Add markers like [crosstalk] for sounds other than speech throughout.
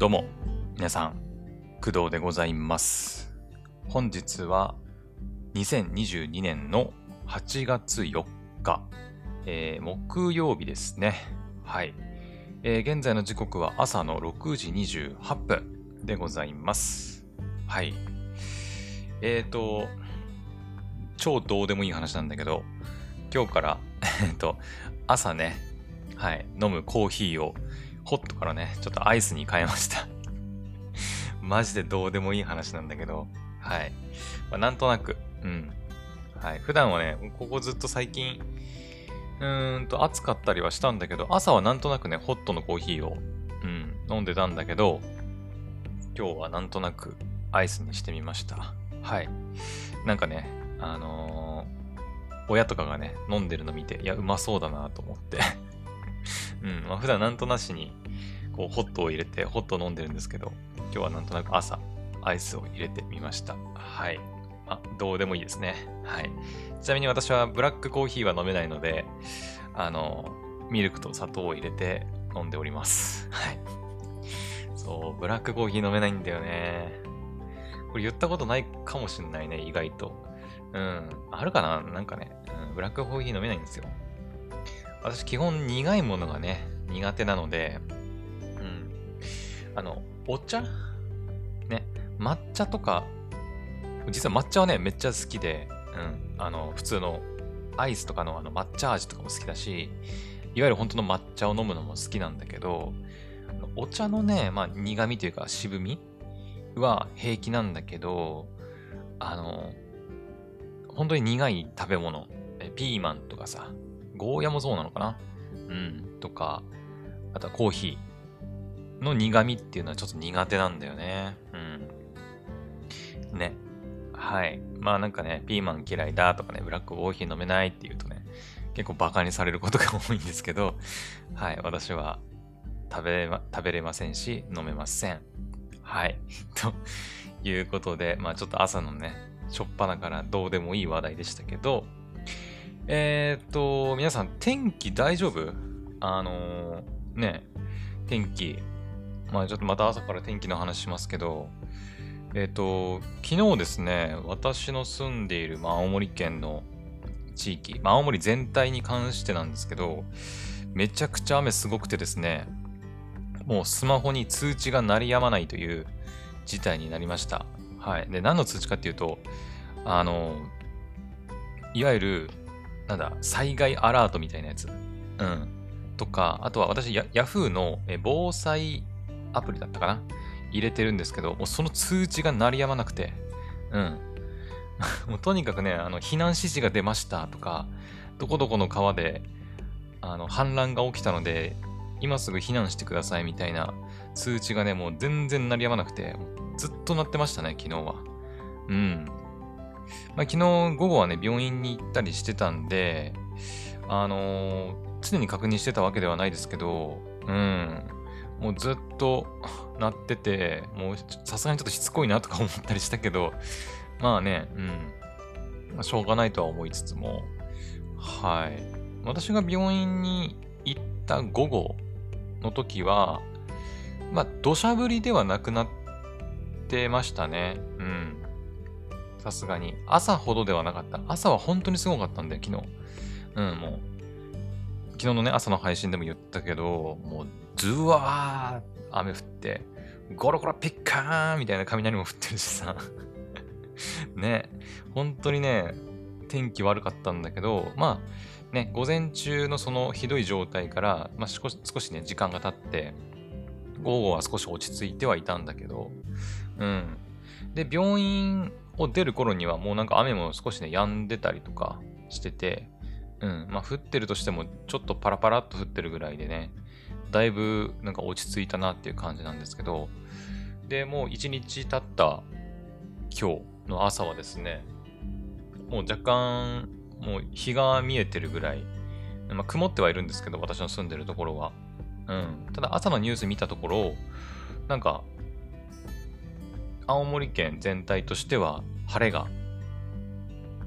どうも、皆さん、工藤でございます。本日は2022年の8月4日、えー木曜日ですね。はい、えー現在の時刻は朝の6時28分でございます。はい。えーと、超どうでもいい話なんだけど、今日から、[laughs] えっと、朝ね、はい、飲むコーヒーをホットからね、ちょっとアイスに変えました。[laughs] マジでどうでもいい話なんだけど、はい。まあ、なんとなく、うん。はい。普段はね、ここずっと最近、うーんと暑かったりはしたんだけど、朝はなんとなくね、ホットのコーヒーを、うん、飲んでたんだけど、今日はなんとなくアイスにしてみました。はい。なんかね、あのー親とかがね、飲んでるの見て、いや、うまそうだなと思って。うん、まあ、普段なんとなしに、こう、ホットを入れて、ホットを飲んでるんですけど、今日はなんとなく朝、アイスを入れてみました。はい。あ、どうでもいいですね。はい。ちなみに私はブラックコーヒーは飲めないので、あの、ミルクと砂糖を入れて飲んでおります。はい。そう、ブラックコーヒー飲めないんだよね。これ言ったことないかもしんないね、意外と。うん。あるかな？なんかね、うん、ブラックコーヒー飲めないんですよ。私、基本苦いものがね、苦手なので、うん。あの、お茶？ね、抹茶とか、実は抹茶はね、めっちゃ好きで、うん。あの、普通のアイスとかのあの抹茶味とかも好きだし、いわゆる本当の抹茶を飲むのも好きなんだけど、お茶のね、まあ苦味というか渋みは平気なんだけど、あの、本当に苦い食べ物、ピーマンとかさ、ゴーヤもそうなのかな？うん、とか、あとはコーヒーの苦味っていうのはちょっと苦手なんだよね。うん。ね。はい。まあなんかね、ピーマン嫌いだとかね、ブラックコーヒー飲めないっていうとね、結構バカにされることが多いんですけど、はい。私は食べ、食べれませんし、飲めません。はい。[laughs] ということで、まあちょっと朝のね、しょっぱなからどうでもいい話題でしたけど、えーっと、皆さん、天気大丈夫？あのーね、天気、まあちょっとまた朝から天気の話しますけど、えーっと、昨日ですね、私の住んでいる、まあ、青森県の地域、まあ、青森全体に関してなんですけど、めちゃくちゃ雨すごくてですね、もうスマホに通知が鳴りやまないという事態になりました。はい。で、何の通知かっていうと、あの、いわゆる、なんだ、災害アラートみたいなやつ。うん。とか、あとは私、ヤ Yahoo のえ防災アプリだったかな？入れてるんですけど、もうその通知が鳴りやまなくて、うん。[laughs] もうとにかくね、あの、避難指示が出ましたとか、どこどこの川で、あの、氾濫が起きたので、今すぐ避難してくださいみたいな通知がね、もう全然鳴りやまなくて、ずっと鳴ってましたね、昨日は。うん。まあ、昨日午後はね、病院に行ったりしてたんで、あのー常に確認してたわけではないですけど、うん。もうずっと [laughs] 鳴ってて、もうさすがにちょっとしつこいなとか思ったりしたけど、まあね、うん。まあ、しょうがないとは思いつつも、はい。私が病院に行った午後の時は、まあ、土砂降りではなくなってましたね。うん。さすがに。朝ほどではなかった。朝は本当にすごかったんだよ、昨日。うん、もう。昨日のね、朝の配信でも言ったけど、もう、ズワー雨降って、ゴロゴロピッカーンみたいな雷も降ってるしさ。[laughs] ね、本当にね、天気悪かったんだけど、まあ、ね、午前中のそのひどい状態から、まあ、少し少しね、時間が経って、午後は少し落ち着いてはいたんだけど、うん。で、病院を出る頃にはもうなんか雨も少しね、止んでたりとかしてて、うん。まあ、降ってるとしても、ちょっとパラパラっと降ってるぐらいでね、だいぶなんか落ち着いたなっていう感じなんですけど、で、もう一日経った今日の朝はですね、もう若干、もう日が見えてるぐらい、まあ、曇ってはいるんですけど、私の住んでるところは。うん。ただ朝のニュース見たところ、なんか、青森県全体としては晴れが、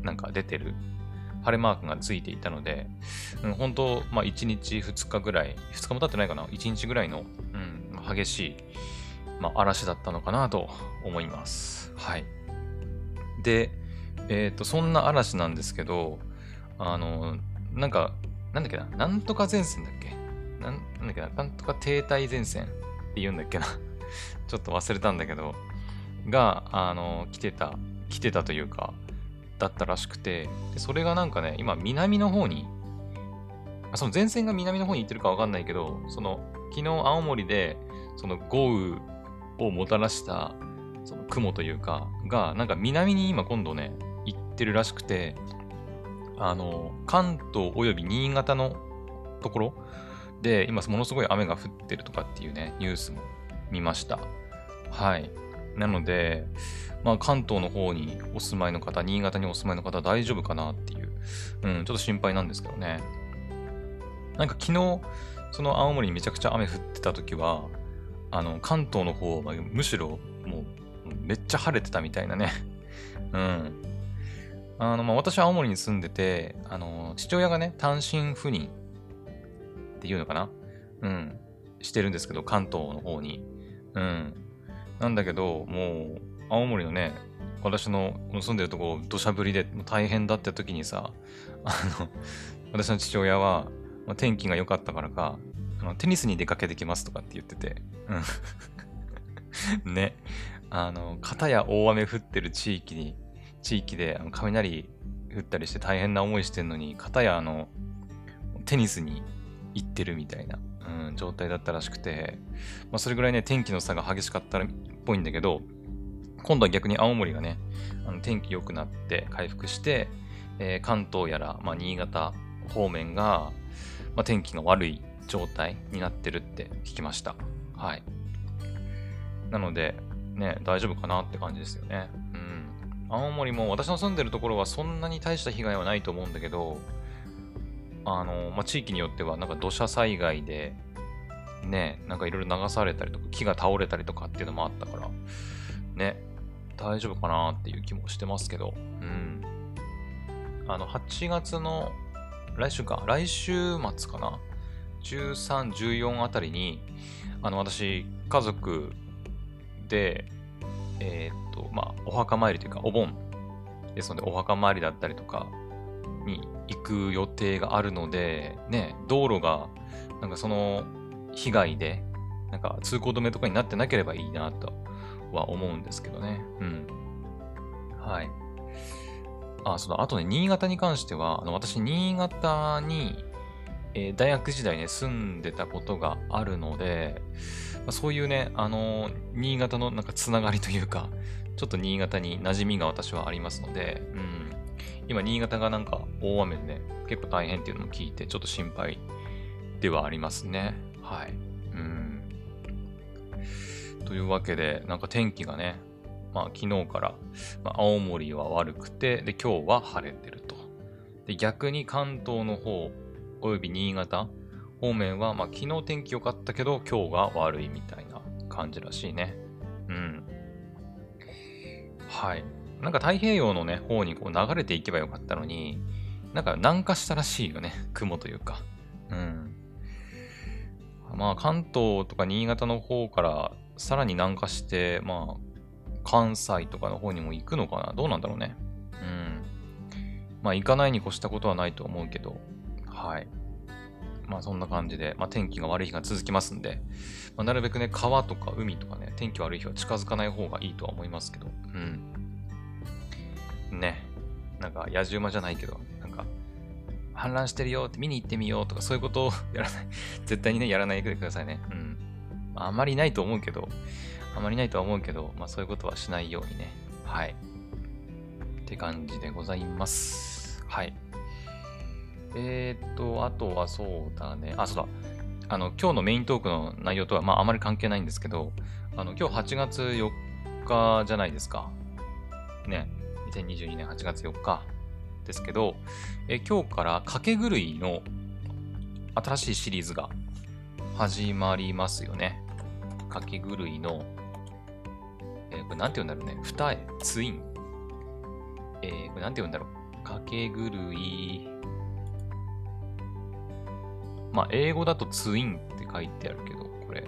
なんか出てる。晴れマークがついていたので、うん、本当、まあ1日2日ぐらい、2日も経ってないかな、1日ぐらいの、うん、激しいまあ、嵐だったのかなと思います。はい。で、えっ、ー、と、そんな嵐なんですけど、あの、なんか、なんだっけな、なんとか前線だっけ？なん、だっけな、なんとか停滞前線って言うんだっけな [laughs] ちょっと忘れたんだけど、が、あの、来てた、来てたというか、だったらしくて、でそれがなんかね、今、南の方に、その前線が南の方に行ってるかわかんないけど、その、昨日青森で、その豪雨をもたらしたその雲というか、が、なんか南に今今度ね、行ってるらしくて、あの、関東および新潟のところで、今ものすごい雨が降ってるとかっていうね、ニュースも見ました。はい。なので、まあ、関東の方にお住まいの方、新潟にお住まいの方、大丈夫かなっていう、うん、ちょっと心配なんですけどね。なんか昨日、その青森にめちゃくちゃ雨降ってた時は、あの、関東の方はむしろもうめっちゃ晴れてたみたいなね。[laughs] うん。あの、まあ、私は青森に住んでて、あの、父親がね、単身赴任っていうのかなうん。してるんですけど、関東の方に。うん。なんだけど、もう、青森のね、私の住んでるとこ、土砂降りで大変だった時にさ、あの、[laughs] 私の父親は、まあ、天気が良かったからか、あのテニスに出かけてきますとかって言ってて、うん。[laughs] ね。あの、片や大雨降ってる地域に、地域であの雷降ったりして大変な思いしてんのに、片やあの、テニスに行ってるみたいな、うん、状態だったらしくて、まあ、それぐらいね、天気の差が激しかったっぽいんだけど、今度は逆に青森がね、あの天気良くなって回復して、えー、関東やら、まあ、新潟方面が、まあ、天気が悪い状態になってるって聞きました。はい。なので、ね、大丈夫かなって感じですよね。うん。青森も私の住んでるところはそんなに大した被害はないと思うんだけど、あの、まあ、地域によってはなんか土砂災害で、ね、なんかいろいろ流されたりとか、木が倒れたりとかっていうのもあったから、ね、大丈夫かなっていう気もしてますけど、うん。あの、8月の、来週か、来週末かな、13、14あたりに、あの、私、家族で、えー、っと、まあ、お墓参りというか、お盆ですので、お墓参りだったりとかに行く予定があるので、ね、道路が、なんかその被害で、なんか通行止めとかになってなければいいなとは思うんですけどね。うん。はい。あ、そうだ。あとね、新潟に関しては、あの私、新潟に、えー、大学時代ね、住んでたことがあるので、まあ、そういうね、あのー、新潟のなんかつながりというか、ちょっと新潟に馴染みが私はありますので、うん。今、新潟がなんか大雨でね、結構大変っていうのも聞いて、ちょっと心配ではありますね。はい。うん。というわけで、なんか天気がね、まあ昨日から、まあ、青森は悪くて、で、今日は晴れてると。で、逆に関東の方、および新潟方面は、まあ、昨日天気良かったけど、今日が悪いみたいな感じらしいね。うん。はい。なんか太平洋のね、方にこう流れていけばよかったのに、なんか南下したらしいよね。[laughs] 雲というか。うん。まあ、関東とか新潟の方からさらに南下して、まあ、関西とかの方にも行くのかな？どうなんだろうね。うん。まあ、行かないに越したことはないと思うけど、はい。まあそんな感じで、まあ、天気が悪い日が続きますんで、まあ、なるべくね、川とか海とかね、天気悪い日は近づかない方がいいとは思いますけど、うん。ね。なんか、野獣馬じゃないけど、なんか、氾濫してるよって見に行ってみようとか、そういうことを [laughs] やらない。絶対にね、やらないでくださいね。うん。あ、あまりないと思うけど、あまりないとは思うけど、まあそういうことはしないようにね。はい。って感じでございます。はい。えー、っと、あとはそうだね。あ、そうだ。あの、今日のメイントークの内容とは、まあ、あまり関係ないんですけど、あの、今日8月4日じゃないですか。ね。2022年8月4日ですけど、え今日から掛け狂いの新しいシリーズが始まりますよね。掛け狂いの、えー、これなんて言うんだろうね。二重、ツイン。えー、これなんて言うんだろう。掛け狂い、まあ、英語だとツインって書いてあるけど、これ、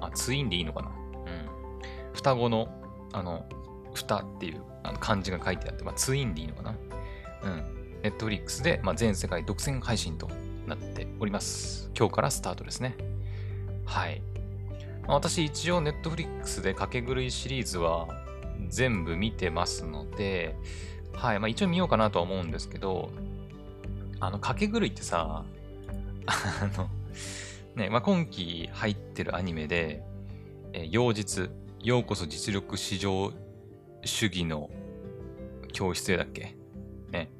あ、ツインでいいのかなうん。双子の、あの、双っていうあの漢字が書いてあって、まあ、ツインでいいのかな？うん。ネットフリックスで、まあ、全世界独占配信となっております。今日からスタートですね。はい。まあ、私一応ネットフリックスで掛け狂いシリーズは全部見てますので、はい。まあ一応見ようかなとは思うんですけど、あの、掛け狂いってさ、あの、ね、まあ今期入ってるアニメで、えー、妖実、ようこそ実力至上主義の教室だっけ？ね。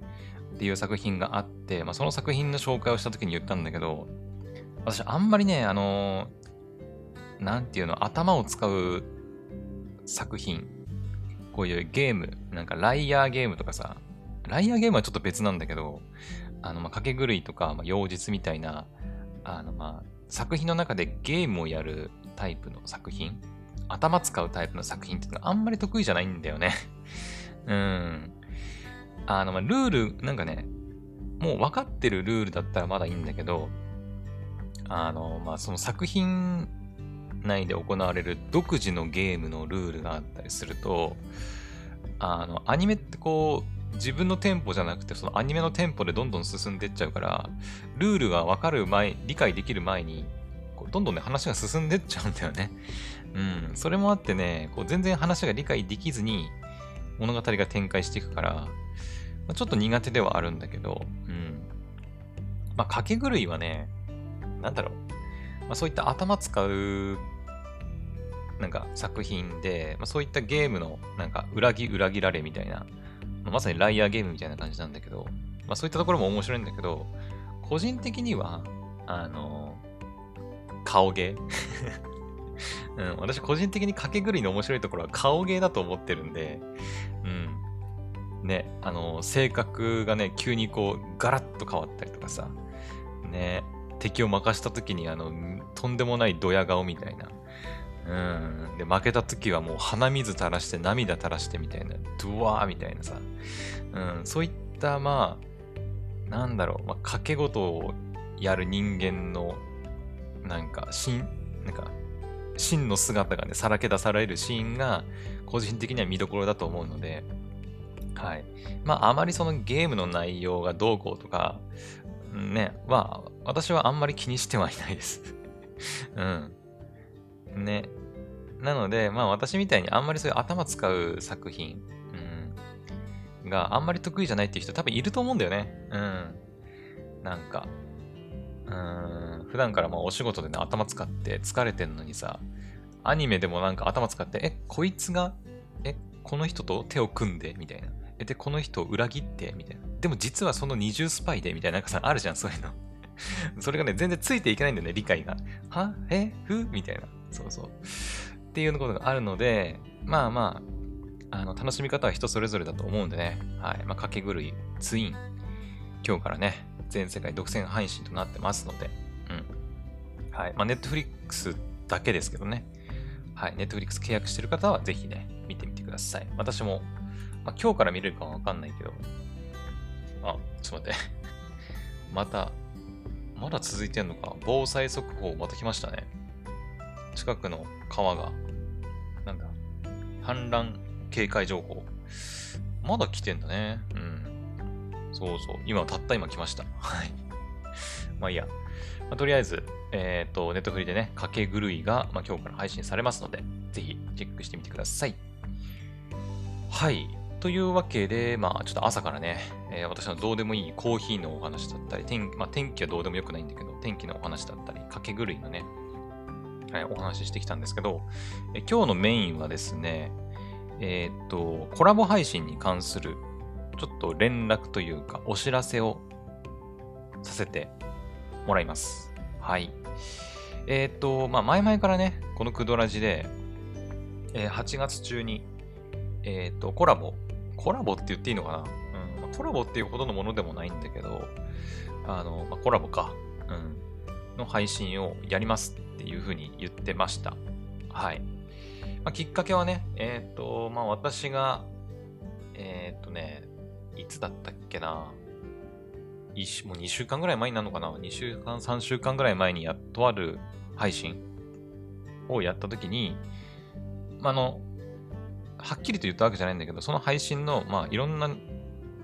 っていう作品があって、まあその作品の紹介をした時に言ったんだけど、私あんまりね、あのー、なんていうの、頭を使う作品、こういうゲーム、なんかライアーゲームとかさ、ライアーゲームはちょっと別なんだけど、あの、まあ、掛け狂いとか、ま、妖術みたいな、あの、ま、作品の中でゲームをやるタイプの作品、頭使うタイプの作品っていうのがあんまり得意じゃないんだよね。[laughs] うん。あの、ま、ルール、なんかね、もう分かってるルールだったらまだいいんだけど、あの、まあ、その作品内で行われる独自のゲームのルールがあったりすると、あの、アニメってこう、自分のテンポじゃなくて、そのアニメのテンポでどんどん進んでっちゃうから、ルールがわかる前、理解できる前に、こうどんどんね、話が進んでっちゃうんだよね。[laughs] うん。それもあってね、こう全然話が理解できずに、物語が展開していくから、まあ、ちょっと苦手ではあるんだけど、うん。まあ、掛け狂いはね、なんだろう。まあ、そういった頭使うなんか作品で、まあ、そういったゲームのなんか裏切裏切られみたいな、まあ、まさにライアーゲームみたいな感じなんだけど、まあ、そういったところも面白いんだけど、個人的には、あの、顔芸 [laughs] うん、私個人的に掛け狂いの面白いところは顔芸だと思ってるんで、うん。ね、あの、性格がね、急にこう、ガラッと変わったりとかさ、ね、敵を任した時にあの、とんでもないドヤ顔みたいな、うん。で、負けた時はもう鼻水垂らして涙垂らしてみたいな、ドワーみたいなさ。うん。そういった、まあ、なんだろう、まあ、賭け事をやる人間の、なんか、真、なんか、真の姿がね、さらけ出されるシーンが、個人的には見どころだと思うので、はい。まあ、あまりそのゲームの内容がどうこうとか、ね、は、私はあんまり気にしてはいないです [laughs] うん。ね。なので、まあ私みたいにあんまりそういう頭使う作品、うん、があんまり得意じゃないっていう人多分いると思うんだよね。うん。なんか、うん、普段からまあお仕事でね、頭使って疲れてんのにさ、アニメでもなんか頭使って、え、こいつが、え、この人と手を組んで、みたいな。え、で、この人を裏切って、みたいな。でも実はその二重スパイで、みたいな、なんかさ、あるじゃん、そういうの。[laughs] それがね、全然ついていけないんだよね、理解が。は？え？ふ？みたいな。そうそう。っていうことがあるので、まあまあ、あの、楽しみ方は人それぞれだと思うんでね。はい。まあ、掛け狂い、ツイン、今日からね、全世界独占配信となってますので、はい。まあ、ネットフリックスだけですけどね。はい。ネットフリックス契約してる方はぜひね、見てみてください。私も、まあ、今日から見れるかはわかんないけど、あ、ちょっと待って。[laughs] また、まだ続いてんのか。防災速報また来ましたね。近くの川が、なんだ、氾濫警戒情報。まだ来てんだね。うん。そうそう。今、たった今来ました。はい。まあいいや。まあ、とりあえず、えっ、ー、と、ネットフリでね、かけ狂いが、まあ、今日から配信されますので、ぜひチェックしてみてください。はい。というわけで、まあ、ちょっと朝からね、えー、私のどうでもいいコーヒーのお話だったり、天,、まあ、天気はどうでもよくないんだけど、天気のお話だったり、かけ狂いのね、はい、お話ししてきたんですけど、え今日のメインはですね、え、っと、コラボ配信に関する、ちょっと連絡というか、お知らせをさせてもらいます。はい。えー、っと、まあ、前々からね、このクドラジで、えー、8月中に、えっと、コラボ、コラボって言っていいのかな？うん、コラボっていうほどのものでもないんだけど、あの、まあ、コラボか、うん、の配信をやりますっていうふうに言ってました。はい。まあ、きっかけはね、えっ、ー、と、まあ私が、えっ、ー、とね、いつだったっけな？もう2週間ぐらい前になるのかな ?2 週間、3週間ぐらい前にやっとある配信をやったときに、まあ、の、はっきりと言ったわけじゃないんだけど、その配信の、まあ、いろんな、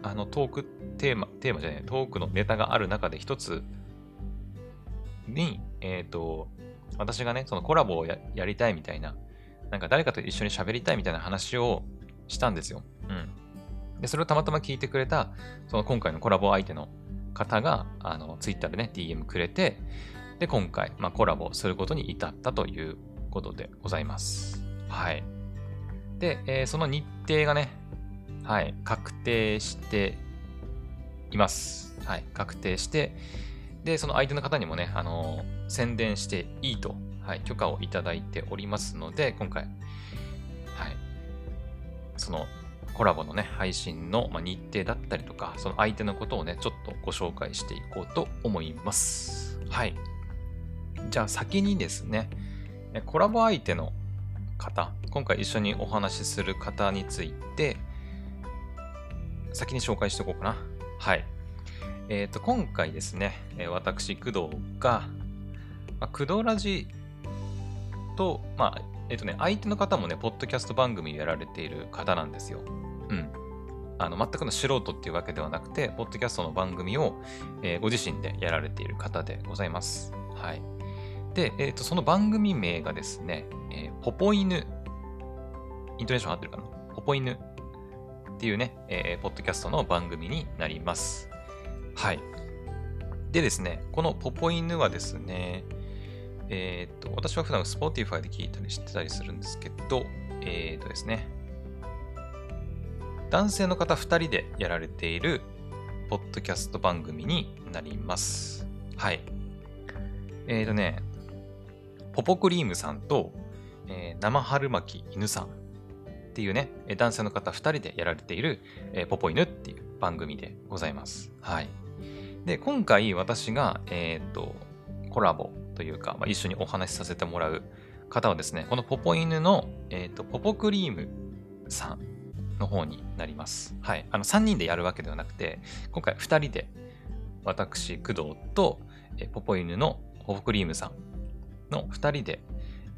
あの、トークテーマ、テーマじゃない、トークのネタがある中で一つに、えっ、ー、と、私がね、そのコラボをやりたいみたいな、なんか誰かと一緒に喋りたいみたいな話をしたんですよ。うん。で、それをたまたま聞いてくれた、その今回のコラボ相手の方が、あの、ツイッターでね、DM くれて、で、今回、まあ、コラボすることに至ったということでございます。はい。で、えー、その日程がね、はい、確定しています。はい、確定して、で、その相手の方にもね、あのー、宣伝していいと、はい、許可をいただいておりますので、今回、はい、そのコラボのね、配信の、日程だったりとか、その相手のことをね、ちょっとご紹介していこうと思います。はい。じゃあ先にですね、コラボ相手の方、今回一緒にお話しする方について、先に紹介しておこうかな。はい。えっ、ー、と、今回ですね、私、工藤が、まあ、工藤ラジと、まあ、えっ、とね、相手の方もね、ポッドキャスト番組やられている方なんですよ。うん。あの、全くの素人っていうわけではなくて、ポッドキャストの番組を、えー、ご自身でやられている方でございます。はい。で、えっ、ー、と、その番組名がですね、えー、ポポ犬。イントネーション合ってるかな？ポポ犬っていうね、えー、ポッドキャストの番組になります。はい。でですね、このポポ犬はですね、えっ、と、私は普段 Spotify で聞いたりしてたりするんですけど、えっ、とですね、男性の方2人でやられているポッドキャスト番組になります。はい。えっ、ー、とね、ポポクリームさんと、えー、生春巻き犬さんっていうね、男性の方2人でやられている、えー、ポポ犬っていう番組でございます。はい。で、今回私が、えっ、ー、と、コラボというか、まあ、一緒にお話しさせてもらう方はですね、このポポ犬の、え、ー、と、ポポクリームさんの方になります。はい。あの、3人でやるわけではなくて、今回2人で、私、工藤と、え、ポポ犬のポポクリームさんの2人で、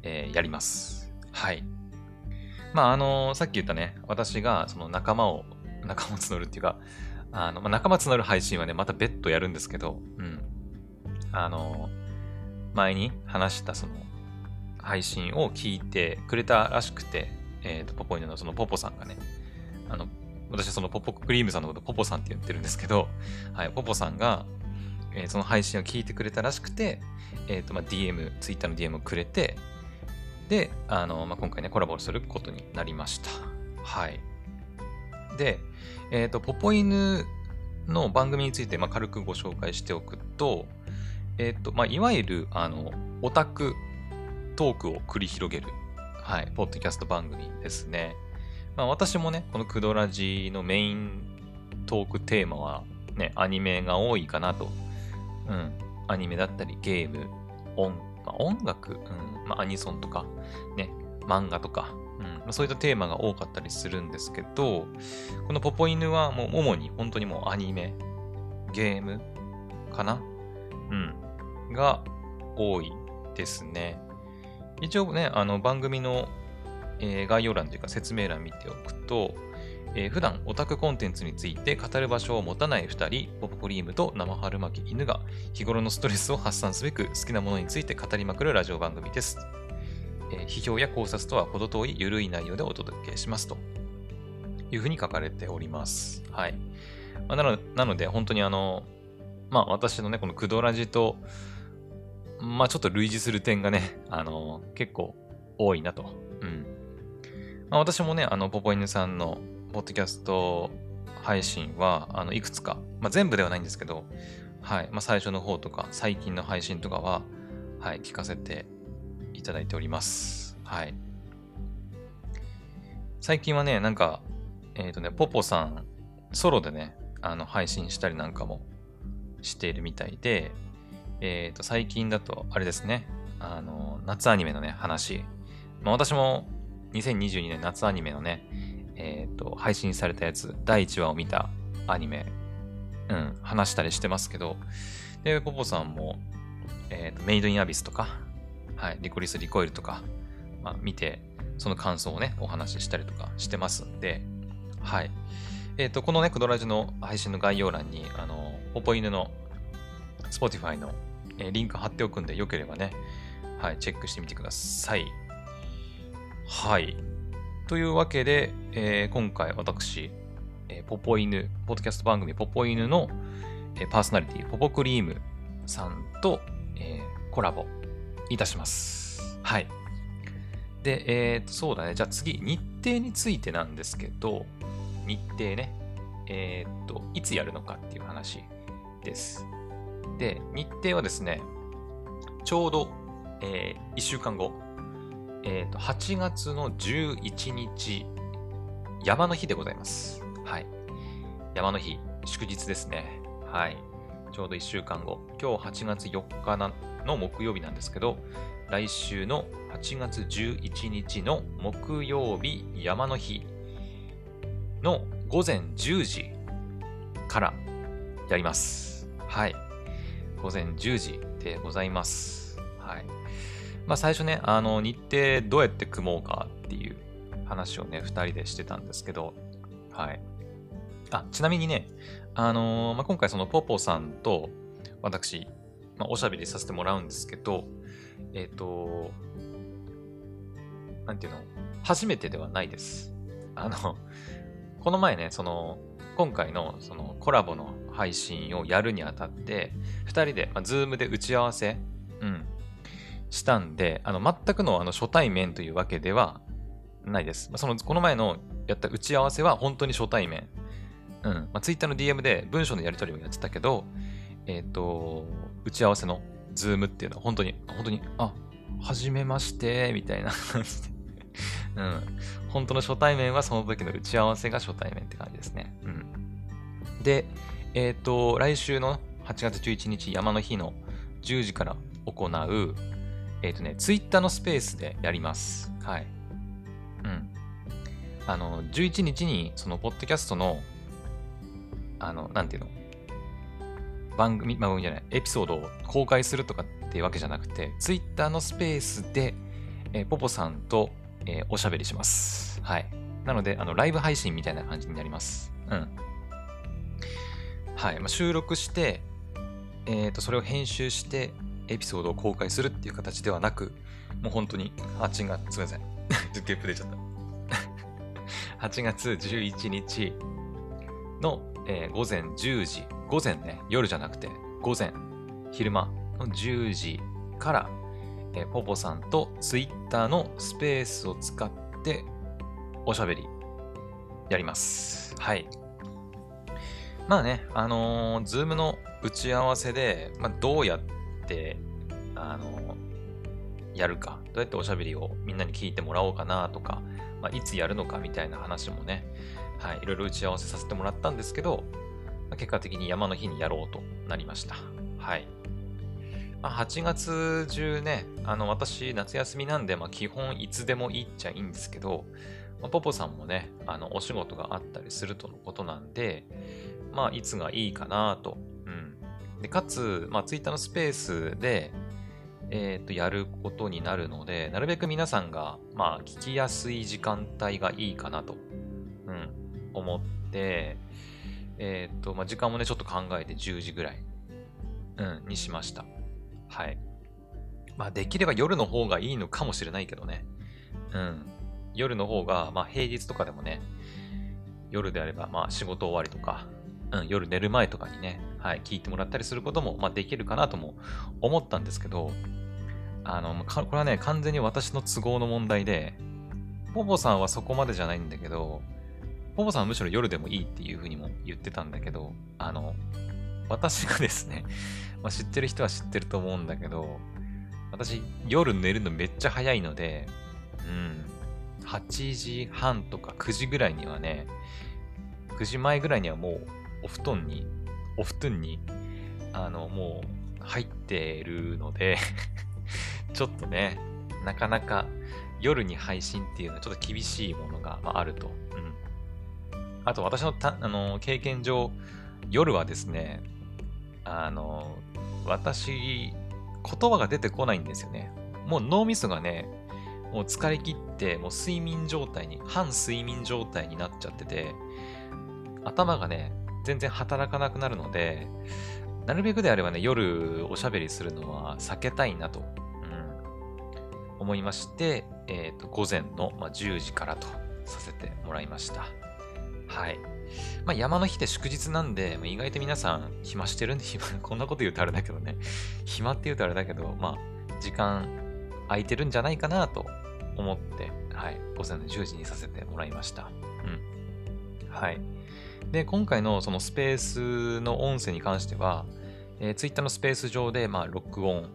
えー、やります。はい。まあ、あのー、さっき言ったね、私がその仲間を、仲間を募るっていうか、あの、まあ、仲間募る配信はね、また別途やるんですけど、うん。あのー、前に話したその、配信を聞いてくれたらしくて、えっ、と、ポポイヌのそのポポさんがね、あの、私はそのポポクリームさんのことポポさんって言ってるんですけど、はい、ポポさんが、えー、その配信を聞いてくれたらしくて、えっ、ー、と、まあ、DM、Twitter の DM をくれて、で、あの、まあ、今回ね、コラボすることになりました。はい。で、えっ、ー、と、ポポ犬の番組について、まあ、軽くご紹介しておくと、えっ、と、まあ、いわゆる、あの、オタクトークを繰り広げる、はい、ポッドキャスト番組ですね。まあ、私もね、このクドラジのメイントークテーマは、ね、アニメが多いかなと。うん、アニメだったりゲーム、音、まあ、音楽、うん。まあ、アニソンとか、ね、漫画とか、うん。まあ、そういったテーマが多かったりするんですけど、このポポ犬はもう主に本当にもうアニメ、ゲームかな？うん。が多いですね。一応ね、あの番組の、えー、概要欄というか説明欄見ておくと、えー、普段オタクコンテンツについて語る場所を持たない2人、ポポクリームと生春巻き犬が日頃のストレスを発散すべく好きなものについて語りまくるラジオ番組です。えー、批評や考察とは程遠い緩い内容でお届けしますというふうに書かれております。はい。まあ、なのなので、本当にあの、まあ私のね、このクドラジと、まあちょっと類似する点がね、あの、結構多いなと。うん。まあ、私もね、あの、ポポイヌさんのポッドキャスト配信は、あの、いくつか、まあ、全部ではないんですけど、はい。まあ、最初の方とか、最近の配信とかは、はい、聞かせていただいております。はい。最近はね、なんか、えっ、ー、とね、ポポさん、ソロでね、あの、配信したりなんかもしているみたいで、えっ、ー、と、最近だと、あれですね、あの、夏アニメのね、話。まあ、私も2022年夏アニメのね、えっ、ー、と、配信されたやつ、第1話を見たアニメ、うん、話したりしてますけど、で、ポポさんも、えっ、ー、と、メイドインアビスとか、はい、リコリス・リコイルとか、まあ、見て、その感想をね、お話ししたりとかしてますんで、はい。えっ、ー、と、このね、クドラジの配信の概要欄に、あの、ポポ犬の Spotify の、えー、リンク貼っておくんで、よければね、はい、チェックしてみてください。はい。というわけで、えー、今回私、えー、ポポ犬、ポッドキャスト番組ポポ犬の、えー、パーソナリティ、ポポクリームさんと、えー、コラボいたします。はい。で、え、ー、そうだね。じゃあ次、日程についてなんですけど、日程ね。えっ、と、いつやるのかっていう話です。で、日程はですね、ちょうど、えー、1週間後、えっ、ー、と、8月の11日、山の日でございます。はい。山の日、祝日ですね。はい。ちょうど1週間後。今日8月4日の木曜日なんですけど、来週の8月11日の木曜日、山の日の午前10時からやります。はい。午前10時でございます。まあ最初ね、あの、日程どうやって組もうかっていう話をね、2人でしてたんですけど、はい。あ、ちなみにね、あのー、まあ、今回そのポポさんと私、まあ、おしゃべりさせてもらうんですけど、えっ、ー、と、なんていうの、初めてではないです。あの、この前ね、その、今回のそのコラボの配信をやるにあたって、2人で、まあ、ズームで打ち合わせ、うん、したんで、あの、全くのあの初対面というわけではないです。その、この前のやった打ち合わせは本当に初対面。うん。まあ、Twitter の DM で文章のやり取りをやってたけど、えっ、ー、と、打ち合わせのズームっていうのは本当に、本当に、あ、はじめまして、みたいな感じでうん。本当の初対面はその時の打ち合わせが初対面って感じですね。うん。で、えっ、ー、と、来週の8月11日山の日の10時から行う、えっ、ー、とね、ツイッターのスペースでやります。はい。うん。あの、11日に、その、ポッドキャストの、あの、なんていうの、番組、番組じゃない、エピソードを公開するとかっていうわけじゃなくて、ツイッターのスペースで、えー、ポポさんと、えー、おしゃべりします。はい。なので、あの、ライブ配信みたいな感じになります。うん。はい。まあ、収録して、えっ、ー、と、それを編集して、エピソードを公開するっていう形ではなく、もう本当に、8月、すみません。ちょっとゲップ出ちゃった。[laughs] 8月11日の、えー、午前10時、午前ね、夜じゃなくて、午前、昼間の10時から、えー、ポポさんとツイッターのスペースを使っておしゃべりやります。はい。まあね、あのー、ズームの打ち合わせで、まあ、どうやって、あの、やるか、どうやっておしゃべりをみんなに聞いてもらおうかなとか、まあ、いつやるのかみたいな話もね、はい、いろいろ打ち合わせさせてもらったんですけど、まあ、結果的に山の日にやろうとなりました。はい。ま、8月中ね、あの、私、夏休みなんで、まあ、基本いつでもいいっちゃいいんですけど、まあ、ポポさんもね、あの、お仕事があったりするとのことなんで、まあ、いつがいいかなと。で、かつ、まあ、ツイッターのスペースで、えっ、ー、と、やることになるので、なるべく皆さんが、まあ、聞きやすい時間帯がいいかなと、うん、思って、えっ、ー、と、まあ、時間もね、ちょっと考えて10時ぐらい、うん、にしました。はい。まあ、できれば夜の方がいいのかもしれないけどね。うん。夜の方が、まあ、平日とかでもね、夜であれば、まあ、仕事終わりとか、うん、夜寝る前とかにね、はい、聞いてもらったりすることも、まあ、できるかなとも思ったんですけど、あの、これはね、完全に私の都合の問題で、ポポさんはそこまでじゃないんだけど、ポポさんはむしろ夜でもいいっていうふうにも言ってたんだけど、あの、私がですね、まあ、知ってる人は知ってると思うんだけど、私、夜寝るのめっちゃ早いので、うん、8時半とか9時ぐらいにはね、9時前ぐらいにはもうお布団に、お布団に、あの、もう入ってるので [laughs] ちょっとね、なかなか夜に配信っていうのはちょっと厳しいものが、あると。うん。あと私のたあの経験上、夜はですね、あの、私、言葉が出てこないんですよね。もう脳みそがね、もう疲れ切って、もう睡眠状態に、半睡眠状態になっちゃってて、頭がね、全然働かなくなるので、なるべくであればね、夜おしゃべりするのは避けたいなと、うん、思いまして、えっ、ー、と、午前の、まあ、10時からとさせてもらいました。はい。まあ、山の日で祝日なんで、まあ、意外と皆さん暇してるんで、暇、[laughs] こんなこと言うとあれだけどね。暇って言うとあれだけど、まあ、時間空いてるんじゃないかなと思って、はい、午前の10時にさせてもらいました。うん。はい。で、今回のそのスペースの音声に関しては、えー、Twitter のスペース上で、まあ、録音、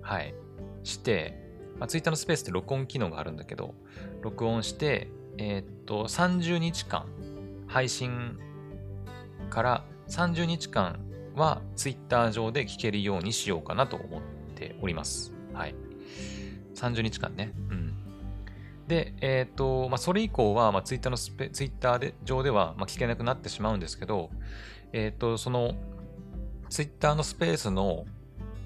はい、して、まあ、Twitter のスペースって録音機能があるんだけど、録音して、えー、っと、30日間、配信から30日間は Twitter 上で聞けるようにしようかなと思っております。はい。30日間ね。うん。で、えっ、ー、と、まあ、それ以降は、まあ、ツイッターのスペ、ツイッターで、上では、まあ、聞けなくなってしまうんですけど、えっ、ー、と、その、ツイッターのスペースの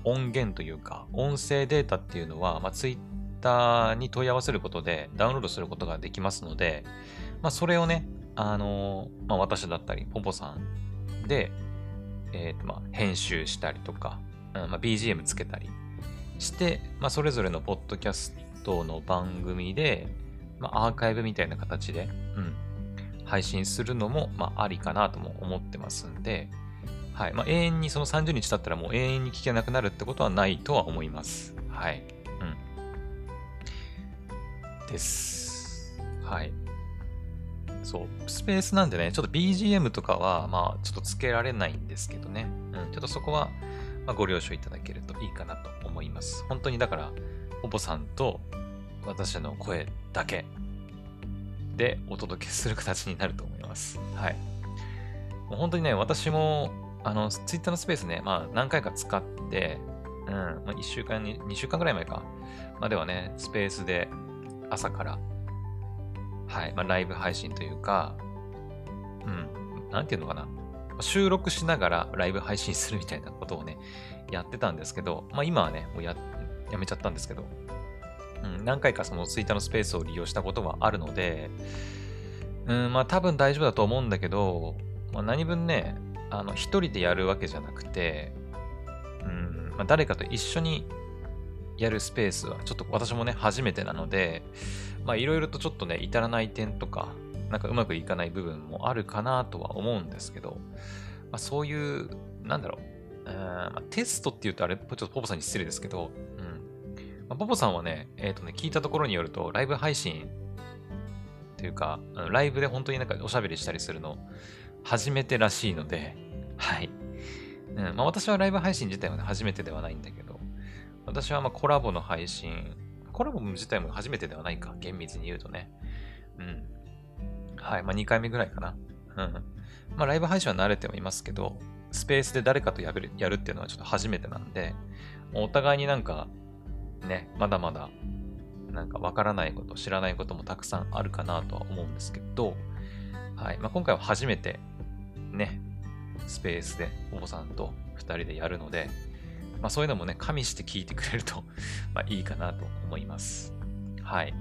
音源というか、音声データっていうのは、まあ、ツイッターに問い合わせることでダウンロードすることができますので、まあ、それをね、あのー、まあ、私だったり、ポポさんで、えっ、と、まあ、編集したりとか、うんまあ、BGM つけたりして、まあ、それぞれのポッドキャストトの番組で、まあ、アーカイブみたいな形で、うん、配信するのも、まあ、ありかなとも思ってますんで、はい。まあ、永遠にその30日経ったらもう永遠に聞けなくなるってことはないとは思います。はい。うん。です。はい。そう。スペースなんでね、ちょっと BGM とかは、まあ、ちょっとつけられないんですけどね。うん。ちょっとそこは、まあ、ご了承いただけるといいかなと思います。本当にだから、おぼさんと私の声だけでお届けする形になると思います。はい。もう本当にね、私も、あの、ツイッターのスペースね、まあ何回か使って、うん、まあ、1週間に、2週間ぐらい前か、まあではね、スペースで朝から、はい、まあライブ配信というか、うん、なんていうのかな。収録しながらライブ配信するみたいなことをね、やってたんですけど、まあ今はね、もうや、やめちゃったんですけど、うん、何回かそのツイッターのスペースを利用したことはあるので、うん、まあ多分大丈夫だと思うんだけど、まあ、何分ね、あの、一人でやるわけじゃなくて、うん、まあ、誰かと一緒にやるスペースは、ちょっと私もね、初めてなので、まあいろいろとちょっとね、至らない点とか、なんかうまくいかない部分もあるかなとは思うんですけど、まあそういう、なんだろう、うんまあ、テストって言うとあれ、ちょっとポポさんに失礼ですけど、まあ、ポポさんはね、えっ、ー、とね、聞いたところによると、ライブ配信っていうか、ライブで本当になんかおしゃべりしたりするの、初めてらしいので、[laughs] はい。うんまあ、私はライブ配信自体はね、初めてではないんだけど、私はまコラボの配信、コラボ自体も初めてではないか、厳密に言うとね。うん。はい。まあ、2回目ぐらいかな。うん。まあ、ライブ配信は慣れてはいますけど、スペースで誰かとやるやるっていうのはちょっと初めてなんで、お互いになんかね、まだまだ、なんかわからないこと、知らないこともたくさんあるかなとは思うんですけど、はい。まあ、今回は初めて、ね、スペースで、おぼさんと2人でやるので、まあ、そういうのもね、加味して聞いてくれると [laughs] まいいかなと思います。はい。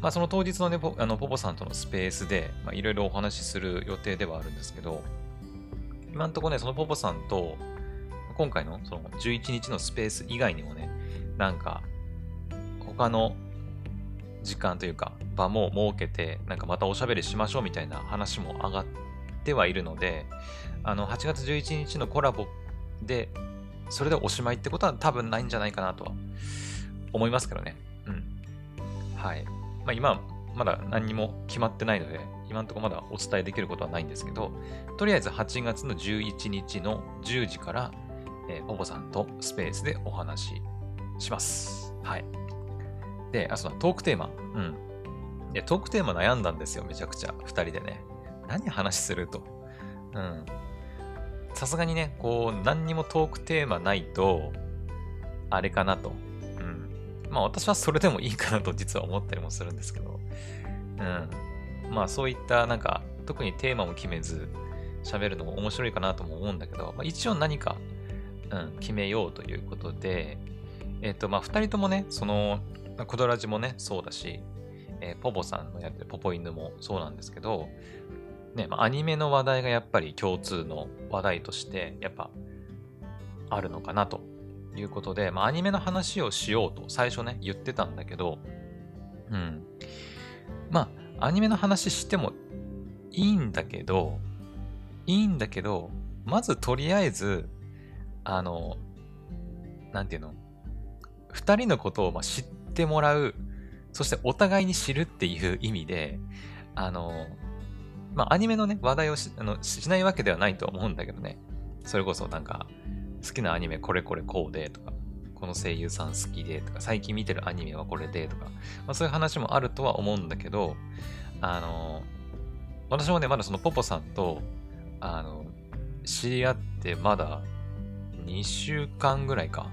まあ、その当日のね、ポあのポポさんとのスペースで、いろいろお話しする予定ではあるんですけど、今んとこね、そのポポさんと、今回のその11日のスペース以外にもね、なんか、他の時間というか、場も設けて、なんかまたおしゃべりしましょうみたいな話も上がってはいるので、あの、8月11日のコラボで、それでおしまいってことは多分ないんじゃないかなとは思いますけどね。うん。はい。まあ今、まだ何にも決まってないので、今のところまだお伝えできることはないんですけど、とりあえず8月の11日の10時から、えー、ポポさんとスペースでお話します。はい。で、あ、そうだ、トークテーマ。うん。で、トークテーマ悩んだんですよ、めちゃくちゃ。二人でね。何話すると。うん。さすがにね、こう、何にもトークテーマないと、あれかなと。うん。まあ私はそれでもいいかなと実は思ったりもするんですけど。うん。まあそういったなんか、特にテーマも決めず喋るのも面白いかなとも思うんだけど、まあ、一応何か、うん、決めようということで、えっ、と、まあ、二人ともね、その、コドラジもね、そうだし、えー、ポポさんのやってるポポ犬もそうなんですけど、ね、まあ、アニメの話題がやっぱり共通の話題として、やっぱ、あるのかなということで、まあ、アニメの話をしようと最初ね、言ってたんだけど、うん。まあ、アニメの話してもいいんだけど、いいんだけど、まずとりあえず、あの、なんていうの？二人のことをま知ってもらう、そしてお互いに知るっていう意味で、あの、まあ、アニメのね、話題をしあのしないわけではないと思うんだけどね。それこそなんか、好きなアニメこれこれこうでとか、この声優さん好きでとか、最近見てるアニメはこれでとか、まあ、そういう話もあるとは思うんだけど、あの、私もね、まだそのポポさんと、あの、知り合ってまだ2週間ぐらいか。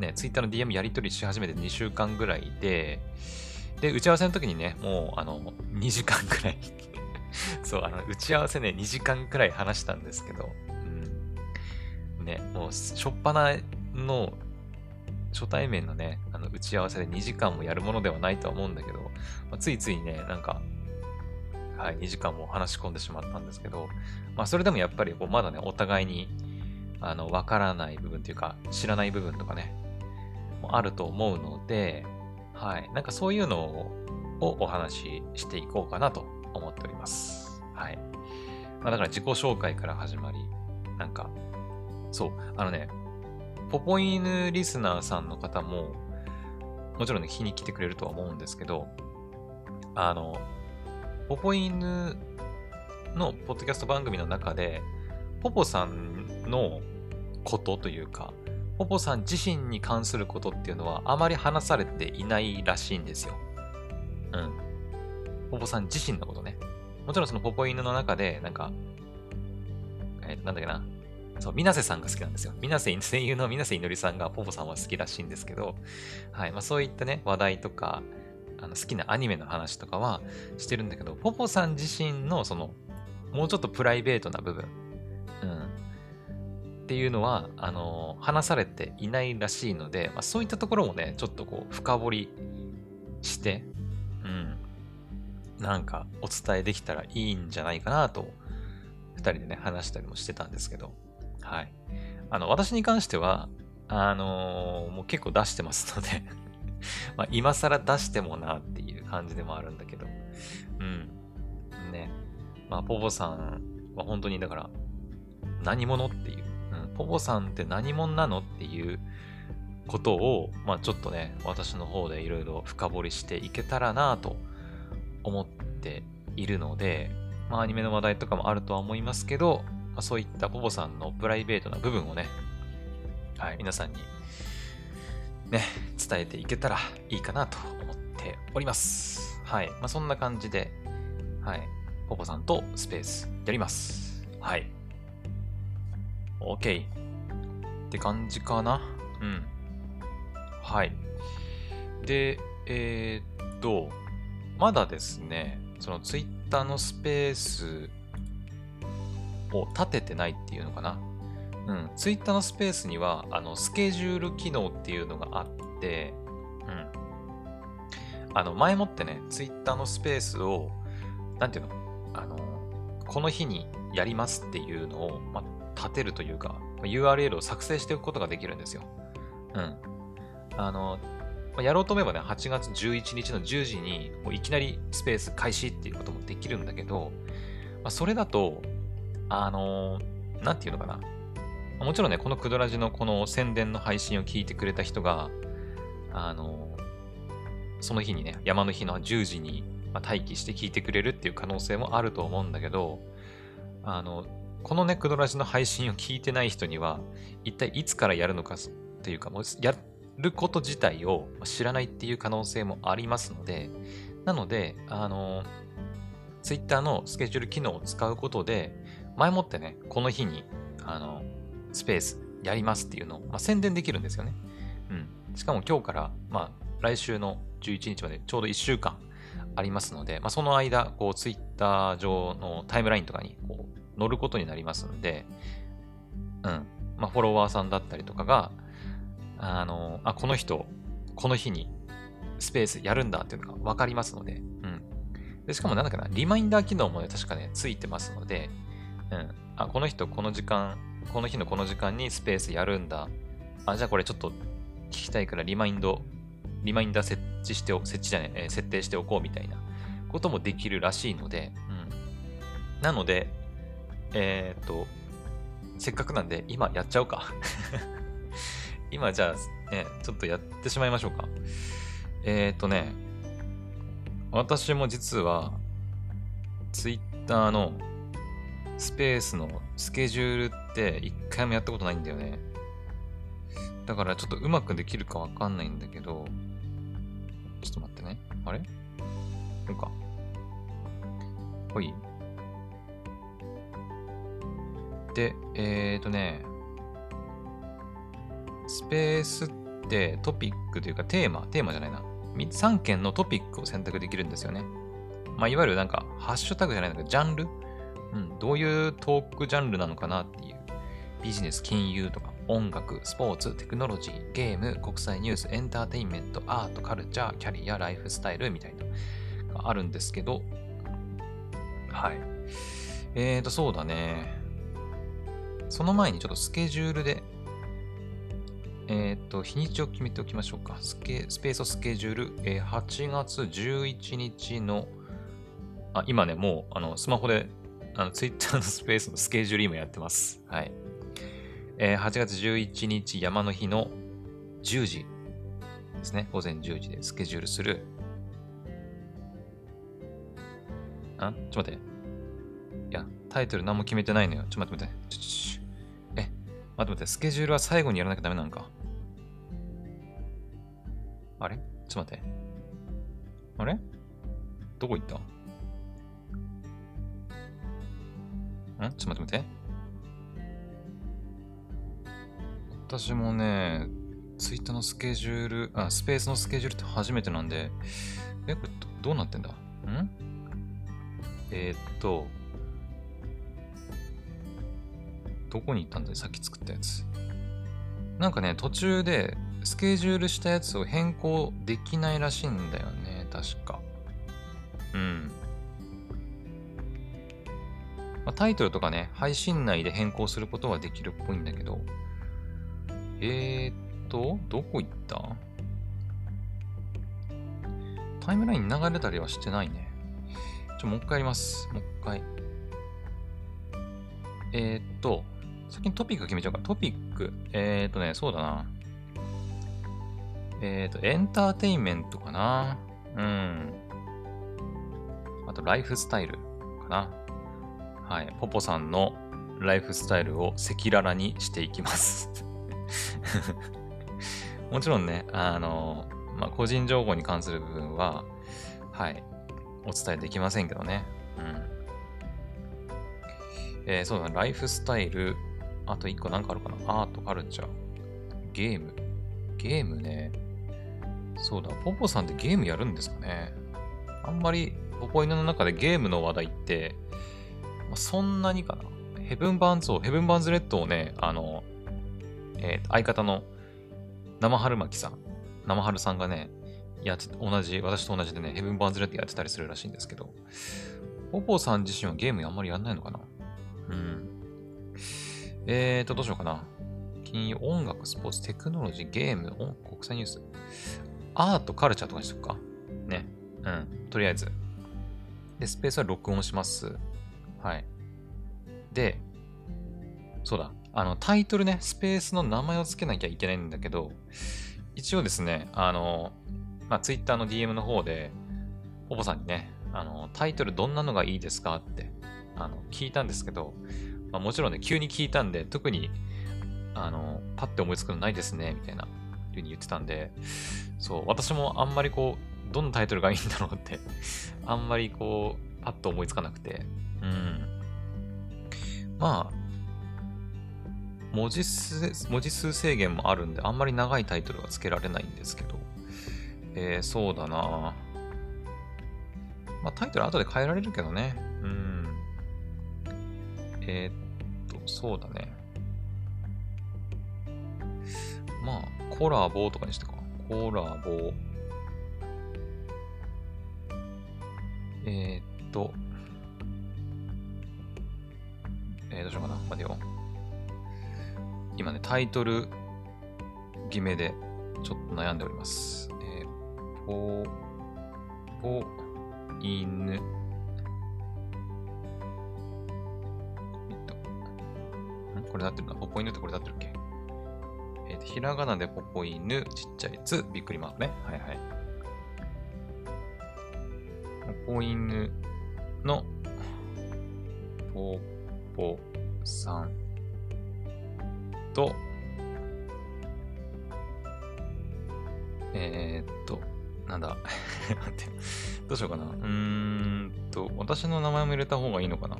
ね、ツイッターの DM やり取りし始めて2週間ぐらいで、で、打ち合わせの時にね、もう、あの、2時間くらい [laughs] そう、あの、打ち合わせね、2時間くらい話したんですけど、うん。ね、もう、しょっぱなの、初対面のね、あの、打ち合わせで2時間もやるものではないとは思うんだけど、まあ、ついついね、なんか、はい、2時間も話し込んでしまったんですけど、まあ、それでもやっぱり、こう、まだね、お互いに、あの、わからない部分というか、知らない部分とかね、もあると思うので、はい。なんかそういうのをお話ししていこうかなと思っております。はい。まあ、だから自己紹介から始まり、なんか、そう、あのね、ポポイヌリスナーさんの方も、もちろんね、日に来てくれるとは思うんですけど、あの、ポポイヌのポッドキャスト番組の中で、ポポさんのことというか、ポポさん自身に関することっていうのはあまり話されていないらしいんですよ。うん。ポポさん自身のことね。もちろんそのポポ犬の中で、なんか、えー、なんだっけな。そう、水瀬さんが好きなんですよ。水瀬、声優の水瀬いのりさんがポポさんは好きらしいんですけど、はい。まあそういったね、話題とか、あの好きなアニメの話とかはしてるんだけど、ポポさん自身のその、もうちょっとプライベートな部分、っていうのは、あの、話されていないらしいので、まあ、そういったところもね、ちょっとこう、深掘りして、うん、なんかお伝えできたらいいんじゃないかなと、二人でね、話したりもしてたんですけど、はい。あの、私に関しては、あのー、もう結構出してますので [laughs] まあ、今更出してもなっていう感じでもあるんだけど、うん。ね。まあ、ポポさんは本当にだから、何者っていうポポさんって何者なのっていうことを、まあちょっとね、私の方でいろいろ深掘りしていけたらなと思っているので、まあアニメの話題とかもあるとは思いますけど、まあ、そういったポポさんのプライベートな部分をね、はい、皆さんにね、伝えていけたらいいかなと思っております。はい。まあそんな感じで、はい、ポポさんとスペースやります。はい。OK。って感じかな。うん。はい。で、えー、っと、まだですね、その Twitter のスペースを立ててないっていうのかな。うん。Twitter のスペースには、あの、スケジュール機能っていうのがあって、うん。あの、前もってね、Twitter のスペースを、なんていうのあの、この日にやりますっていうのを、まあ、立てるというか、URL を作成しておくことができるんですよ。うん。あの、やろうと思えばね、8月11日の10時に、いきなりスペース開始っていうこともできるんだけど、まあ、それだと、あのなんていうのかな。もちろんね、このクドラジのこの宣伝の配信を聞いてくれた人が、あのその日にね、山の日の10時に待機して聞いてくれるっていう可能性もあると思うんだけど、あの、このネクドラジの配信を聞いてない人には、一体いつからやるのかというか、もうやること自体を知らないっていう可能性もありますので、なので、あの、Twitter のスケジュール機能を使うことで、前もってね、この日に、あの、スペースやりますっていうのを、まあ、宣伝できるんですよね。うん。しかも今日から、まあ、来週の11日までちょうど1週間ありますので、まあ、その間、こう、Twitter 上のタイムラインとかに、こう、乗ることになりますんで、うん。まあ、フォロワーさんだったりとかが、あの、あ、この人、この日にスペースやるんだっていうのが分かりますので、うん。で、しかもなんだっけな、リマインダー機能もね、確かね、ついてますので、うん。あ、この人この時間、この日のこの時間にスペースやるんだ。あ、じゃあこれちょっと聞きたいからリマインド、リマインダー設置してお、設置じゃない、えー、設定しておこうみたいなこともできるらしいので、うん。なので、えー、っと、せっかくなんで今やっちゃおうか [laughs] 今じゃあ、ね、ちょっとやってしまいましょうか。えー、っとね、私も実は、Twitter のスペースのスケジュールって一回もやったことないんだよね。だからちょっとうまくできるかわかんないんだけど、ちょっと待ってね。あれ？なんか。ほい。で、えーとね、スペースってトピックというかテーマ、テーマじゃないな。3件のトピックを選択できるんですよね。まあ、いわゆるなんか、ハッシュタグじゃないんだけど、ジャンル？うん、どういうトークジャンルなのかなっていう。ビジネス、金融とか、音楽、スポーツ、テクノロジー、ゲーム、国際ニュース、エンターテインメント、アート、カルチャー、キャリア、ライフスタイルみたいながあるんですけど、はい。えーと、そうだね。その前にちょっとスケジュールでえっ、ー、と、日にちを決めておきましょうか。スケスペーススケジュール、えー、8月11日の、あ、今ね、もう、あの、スマホで、あの、ツイッターの [laughs] スペースのスケジュール今やってます。はい。えー、8月11日山の日の10時ですね。午前10時でスケジュールする。あ、ちょっと待って。いや、タイトル何も決めてないのよ。ちょっと待って待って。ちょちょえ、待って待って。スケジュールは最後にやらなきゃダメなのか。あれ？ちょっと待って。あれ？どこ行った？んちょっと待って待って。私もね、ツイッターのスケジュール、あ、スペースのスケジュールって初めてなんで、え、これどどうなってんだ？ん？えー、っと、どこに行ったんだよさっき作ったやつ。なんかね、途中でスケジュールしたやつを変更できないらしいんだよね、確か。うん。まあ、タイトルとかね、配信内で変更することはできるっぽいんだけど、えー、っと、どこ行った？タイムライン流れたりはしてないね。ちょ、もう一回やります。もう一回。えー、っと、先にトピック決めちゃおうか。トピック。えー、とね、そうだな。えっ、ー、と、エンターテインメントかな。うん。あと、ライフスタイルかな。はい。ポポさんのライフスタイルを赤裸々にしていきます [laughs] もちろんね、あの、まあ、個人情報に関する部分は、はい、お伝えできませんけどね。うん。えー、そうだな、ライフスタイル、あと一個なんかあるかな？アート、カルチャー、ゲーム。ゲームね。そうだ、ポポさんってゲームやるんですかね？あんまり、ポポ犬の中でゲームの話題って、まあ、そんなにかな。ヘブンバーンズを、ヘブンバンズレッドをね、あの、えー、相方の生春巻さん、生春さんがね、やって同じ、私と同じでね、ヘブンバンズレッドやってたりするらしいんですけど、ポポさん自身はゲームあんまりやんないのかな？うん。えーと、どうしようかな。金融、音楽、スポーツ、テクノロジー、ゲーム、国際ニュース。アート、カルチャーとかにしとくか。ね。うん。とりあえず。で、スペースは録音します。はい。で、そうだ。あの、タイトルね、スペースの名前を付けなきゃいけないんだけど、一応ですね、あの、まあ、Twitter の DM の方で、ポポさんにね、あの、タイトルどんなのがいいですかって、あの、聞いたんですけど、まあ、もちろんね、急に聞いたんで、特に、あの、パッて思いつくのないですね、みたいな、ふうに言ってたんで、そう、私もあんまりこう、どんなタイトルがいいんだろうってあんまりこう、パッと思いつかなくて、うん。まあ、文字数、文字数制限もあるんで、あんまり長いタイトルは付けられないんですけど、えー、そうだなまあ、タイトル後で変えられるけどね。うん。えー、っと、そうだね。まあ、コラボとかにしてか。コラボ。えー、っと、えー、どうしようかな。待てよ。今ね、タイトル決めでちょっと悩んでおります。えー、ポ、ポ、犬。これなってるな。ポポ犬ってこれなってるっけ？えっー、ひらがなでポポ犬、ちっちゃいつ、びっくりマークね。はいはい。ポポ犬のポポさんと、えー、っと、なんだ？[laughs] 待って。どうしようかな。うーんと、私の名前も入れた方がいいのかな？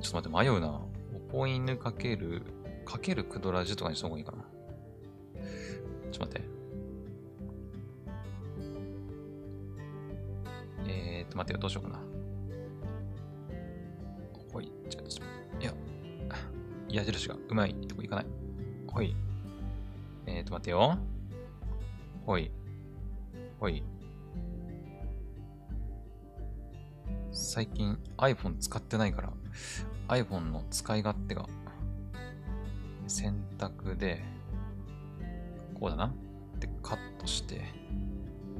ちょっと待って、迷うな。おぽ犬かける、かけるクドラジとかにした方がいいかな。ちょっと待って。えー、っと、待ってよ、どうしようかな。ほい、じゃちょ、いや、矢印がうまいとこいかない？ほい。えー、っと、待ってよ。ほい。ほい。最近 iPhone 使ってないから、iPhone の使い勝手が、選択で、こうだな？で、カットして、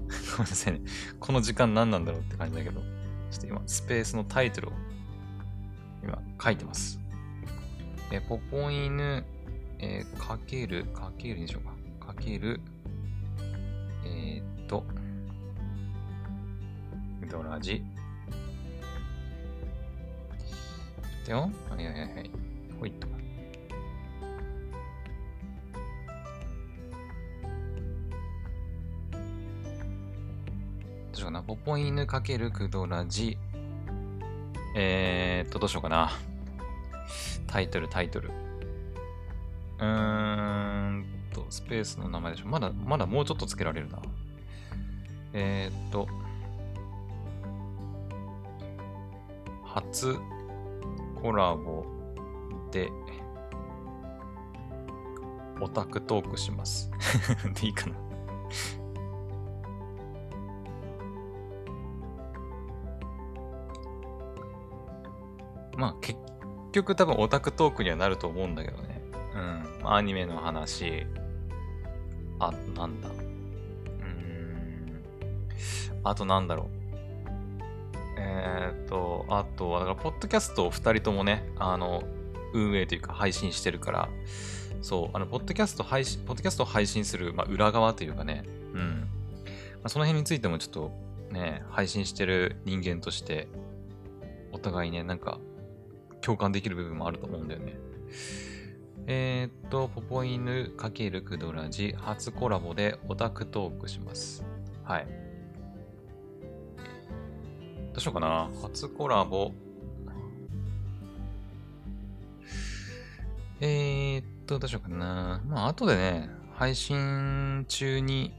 [laughs] ごめんなさいね。この時間何なんだろうって感じだけど、ちょっと今、スペースのタイトルを、今、書いてます。え、ポポ犬、えー、かける、かけるにしようか。かける、えー、っと、ドラジ。ってよ。はいはいはい。ほいっと。どうしようかな。ポポ犬かけるクドラジ。えー、っと、どうしようかな。タイトル、タイトル。うーんと、スペースの名前でしょ。まだ、まだもうちょっとつけられるな。えー、っと、初コラボで、オタクトークします。[laughs] でいいかなまあ、結局多分オタクトークにはなると思うんだけどね。うん。アニメの話。あ、なんだ。うーん。あとなんだろう。えー、っと、あとは、だから、ポッドキャストを2人ともね、あの、運営というか配信してるから、そう、あの、ポッドキャスト配信、ポッドキャストを配信する、まあ、裏側というかね、うん。まあ、その辺についてもちょっと、ね、配信してる人間として、お互いね、なんか、共感できる部分もあると思うんだよね。えー、っと、ポポイヌ×クドラジ初コラボでオタクトークします。はい。どうしようかな。初コラボ。えー、っと、どうしようかな。まあ、後でね、配信中に、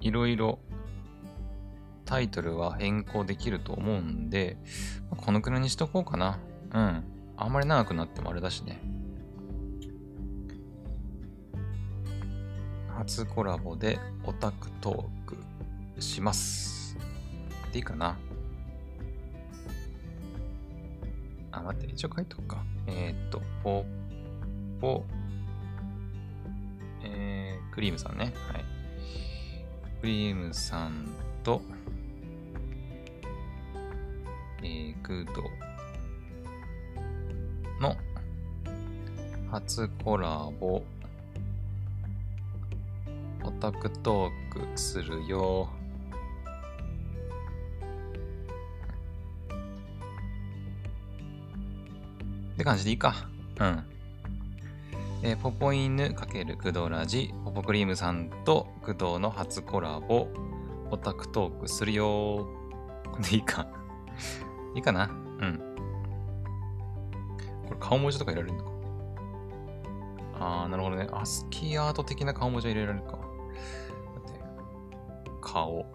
いろいろタイトルは変更できると思うんで、このくらいにしとこうかな。うん。あんまり長くなってもあれだしね。初コラボでオタクトークします。でいいかな。あ、待って、一応書いとくか。えー、っと、ポポ、えー、クリームさんね。はい。クリームさんと、えー、グドの初コラボオタクトークするよ。感じでいいか。うん。えー、ポポイヌ×クドラジ、ポポクリームさんとクドの初コラボ、オタクトークするよでいいか。[laughs] いいかな？うん。これ顔文字とか入れられるのか？あー、なるほどね。アスキーアート的な顔文字は入れられるか。だって、顔。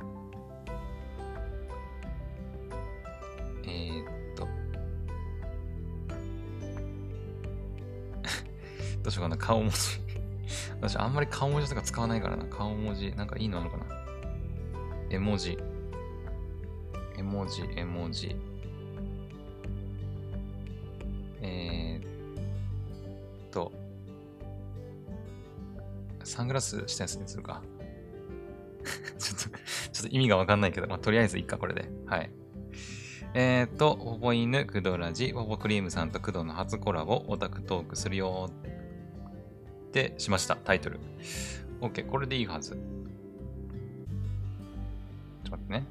どうしようかな、顔文字私あんまり顔文字とか使わないからな。顔文字、なんかいいのあるかな。絵文字。絵文字、絵文字。えーっと、サングラスしたやつにするか。ちょっと、ちょっと意味がわかんないけど、まあ、とりあえずいいか、これで。はい。えーっと、ほぼ犬、クドラジ、ほぼクリームさんとクドの初コラボ、オタクトークするよってしました、タイトル。OK、これでいいはず。ちょっと待ってね。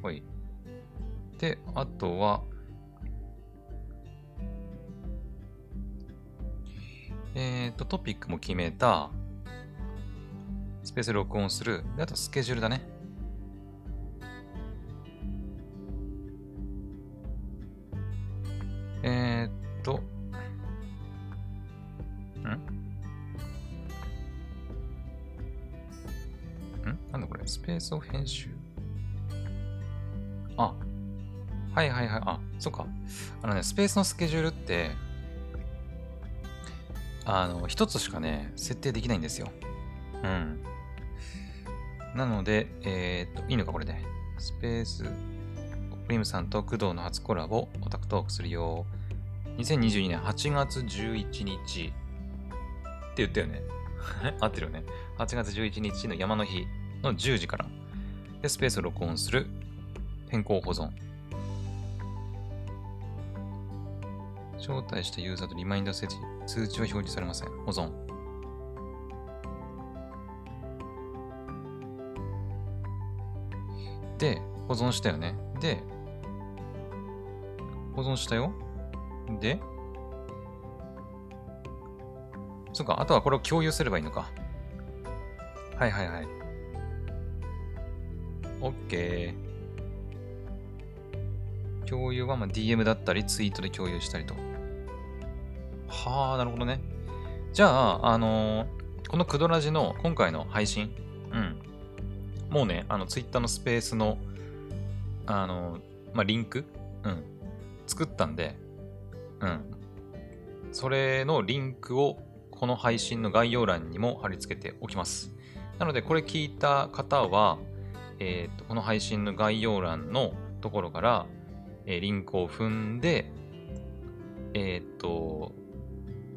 ほい。で、あとは、えっ、と、トピックも決めた。スペース録音する。で、あとスケジュールだね。ペースを編集あ、はいはいはい。あ、そっか。あのね、スペースのスケジュールって、あの、一つしかね、設定できないんですよ。うん。なので、えーっと、いいのかこれで。スペース、クリムさんと工藤の初コラボ、オタクトークするよ。2022年8月11日って言ったよね。[laughs] 合ってるよね。8月11日の山の日の10時から。で、スペースを録音する。変更保存。招待したユーザーとリマインダー設置、通知は表示されません。保存。で、保存したよね。で、保存したよ。で、そっか、あとはこれを共有すればいいのか。はいはいはい。OK。共有はまあ DM だったり、ツイートで共有したりと。はあ、なるほどね。じゃあ、あのーこのクドラジの今回の配信、うん。もうね、あの、ツイッターのスペースの、あのーまあ、リンク、うん。作ったんで、うん。それのリンクをこの配信の概要欄にも貼り付けておきます。なので、これ聞いた方は、えーとこの配信の概要欄のところから、えーリンクを踏んで、えっ、と、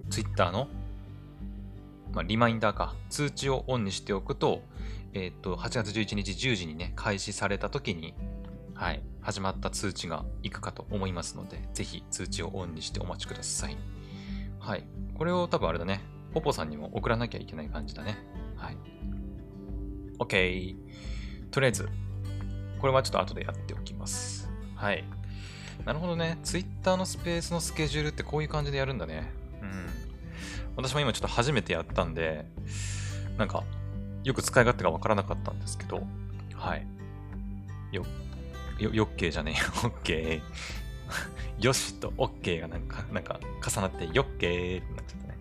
Twitter の、まあ、リマインダーか、通知をオンにしておくと、えっ、と、8月11日10時にね、開始された時に、はい、始まった通知がいくかと思いますので、ぜひ通知をオンにしてお待ちください。はい。これを多分あれだね、ポポさんにも送らなきゃいけない感じだね。はい。OK。とりあえず、これはちょっと後でやっておきます。はい。なるほどね。Twitter のスペースのスケジュールってこういう感じでやるんだね。うん。私も今ちょっと初めてやったんで、なんか、よく使い勝手がわからなかったんですけど、はい。よ、よ、よっけーじゃねえよ。[laughs] オッケー。よしとオッケーがなんか、なんか重なって、よっけーってなっちゃったね。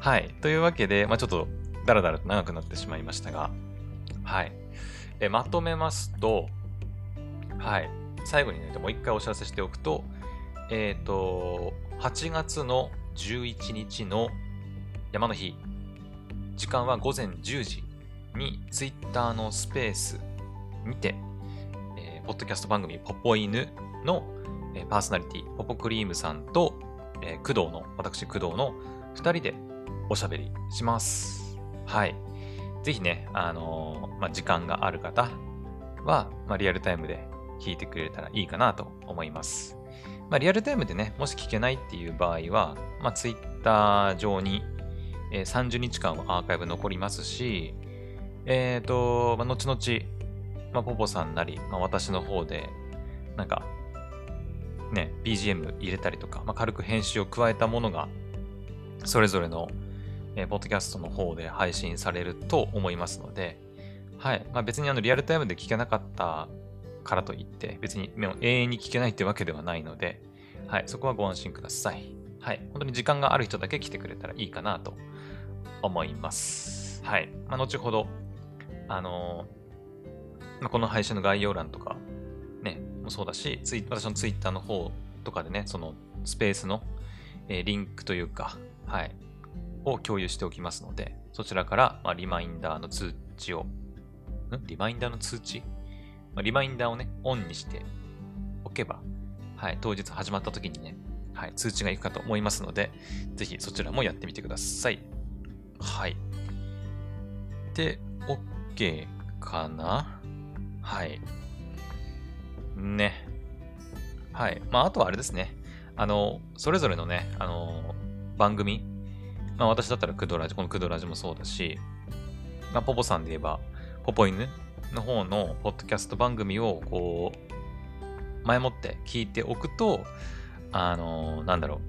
はい。というわけで、まあちょっと、だらだらと長くなってしまいましたが、はい。えまとめますと、はい。最後にね、もう一回お知らせしておくと、えっ、と、8月の11日の山の日、時間は午前10時に Twitter のスペースにて、えーポッドキャスト番組ポポ犬の、えーパーソナリティ、ポポクリームさんと、えー工藤の、私工藤の2人でおしゃべりします。はい。ぜひね、あのーまあ、時間がある方は、まあ、リアルタイムで聞いてくれたらいいかなと思います。まあ、リアルタイムでね、もし聞けないっていう場合は、まあ、Twitter 上に、えー30日間はアーカイブ残りますし、えっ、と、まあ、後々、まあ、ポポさんなり、まあ、私の方で、なんか、ね、BGM 入れたりとか、まあ、軽く編集を加えたものが、それぞれの、えーポッドキャストの方で配信されると思いますので、はい。まあ、別にあの、リアルタイムで聞けなかったからといって、別にもう永遠に聞けないってわけではないので、はい。そこはご安心ください。はい。本当に時間がある人だけ来てくれたらいいかなと思います。はい。まあ、後ほど、あのーまあ、この配信の概要欄とか、ね、もそうだし、ツイ私のツイッターの方とかでね、そのスペースの、えーリンクというか、はい、を共有しておきますので、そちらから、ま、リマインダーの通知をん？リマインダーの通知、ま、リマインダーをね、オンにしておけば、はい、当日始まった時にね、はい、通知がいくかと思いますので、ぜひそちらもやってみてください。はい。で、OK かな？はい。ね。はい。まあ、あとはあれですね。あの、それぞれのね、あの、番組。まあ、私だったらクドラジ、このクドラジもそうだし、まあ、ポポさんで言えば、ポポ犬の方のポッドキャスト番組を、こう、前もって聞いておくと、あの、なんだろ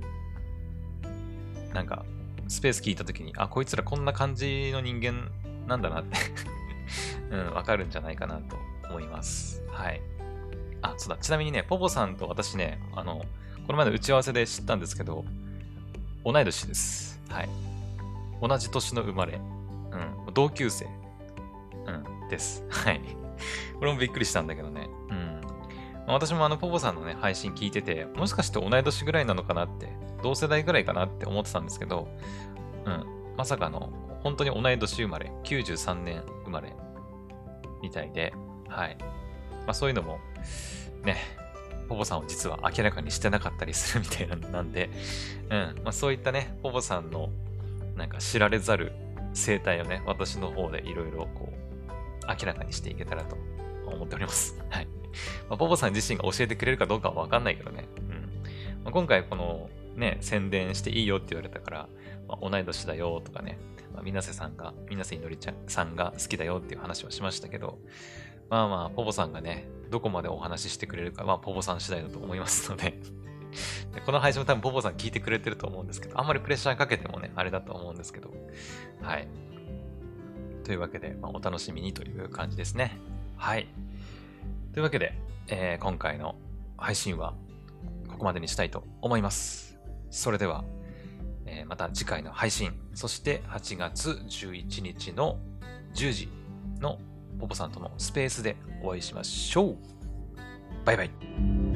う。なんか、スペース聞いたときに、あ、こいつらこんな感じの人間なんだなって [laughs] うん、わかるんじゃないかなと思います。はい。あ、そうだ。ちなみにね、ポポさんと私ね、あの、この前の打ち合わせで知ったんですけど、同い年です。はい。同じ年の生まれ。うん。同級生。うん。です。[laughs] はい。これもびっくりしたんだけどね。うん。まあ、私もあの、ポポさんのね、配信聞いてて、もしかして同い年ぐらいなのかなって、同世代ぐらいかなって思ってたんですけど、うん。まさかの、本当に同い年生まれ、93年生まれ、みたいで、はい。まあそういうのも、ね、ポポさんを実は明らかにしてなかったりするみたいなんで、うん。まあそういったね、ポポさんの、なんか知られざる生態をね、私の方でいろいろこう、明らかにしていけたらと思っております。はい。まあ、ポポさん自身が教えてくれるかどうかはわかんないけどね。うん。まあ、今回このね、宣伝していいよって言われたから、まあ、同い年だよとかね、まあ、水瀬さんが、水瀬いのりちゃんさんが好きだよっていう話はしましたけど、まあまあ、ポポさんがね、どこまでお話ししてくれるか、まあ、ポポさん次第だと思いますのででこの配信も多分ポポさん聞いてくれてると思うんですけど、あんまりプレッシャーかけてもね、あれだと思うんですけど、はい。というわけで、まあ、お楽しみにという感じですね。はい。というわけで、えー、今回の配信はここまでにしたいと思います。それでは、えー、また次回の配信、そして8月11日の10時のポポさんとのスペースでお会いしましょう。バイバイ。